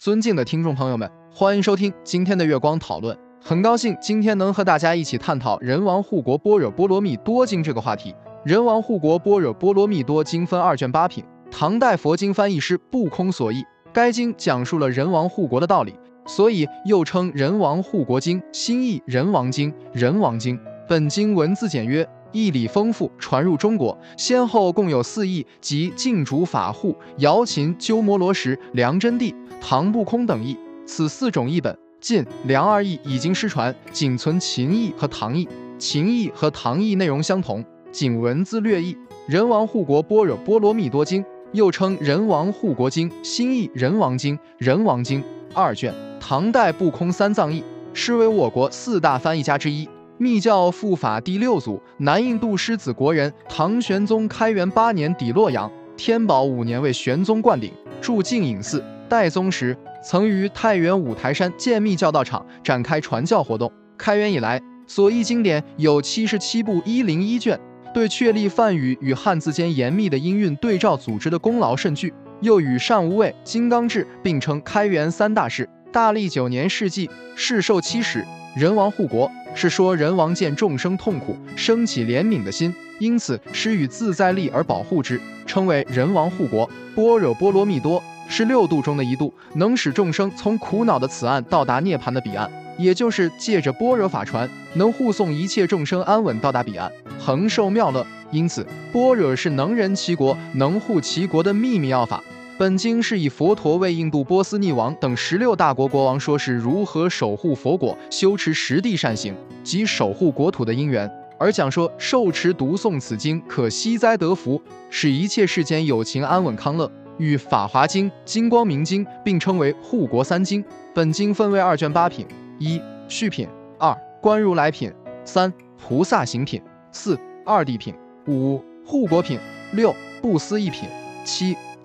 尊敬的听众朋友们，欢迎收听今天的月光讨论。很高兴今天能和大家一起探讨人王护国般若波罗蜜多经这个话题。人王护国般若波罗蜜多经分二卷八品，唐代佛经翻译师不空所译。该经讲述了人王护国的道理，所以又称人王护国经，新译人王经、人王经。本经文字简约。义理丰富，传入中国，先后共有四义，即净主法护、瑶琴鸠摩罗什、梁真谛、唐不空等义。此四种译本，晋、梁二义已经失传，仅存秦义和唐义。秦义和唐义内容相同，仅文字略异。人王护国般若波罗蜜多经，又称人王护国经，新译人王经、人王经二卷，唐代不空三藏译，是为我国四大翻译家之一。密教复法第六祖，南印度狮子国人，唐玄宗开元八年抵洛阳，天宝五年为玄宗灌顶，住净隐寺。代宗时，曾于太原五台山建密教道场，展开传教活动。开元以来，所译经典有七十七部一零一卷，对确立梵语与汉字间严密的音韵对照组织的功劳甚巨。又与善无畏、金刚智并称开元三大士。大历九年世纪，世寿七十，人王护国。是说人王见众生痛苦，生起怜悯的心，因此施予自在力而保护之，称为人王护国。般若波罗蜜多是六度中的一度，能使众生从苦恼的此岸到达涅槃的彼岸，也就是借着般若法传，能护送一切众生安稳到达彼岸，恒受妙乐。因此，般若是能人齐国、能护齐国的秘密要法。本经是以佛陀为印度波斯匿王等十六大国国王说是如何守护佛果、修持实地善行及守护国土的因缘，而讲说受持读诵此经可息灾得福，使一切世间有情安稳康乐。与《法华经》《金光明经》并称为护国三经。本经分为二卷八品：一、续品；二、观如来品；三、菩萨行品；四、二谛品；五、护国品；六、不思议品；七。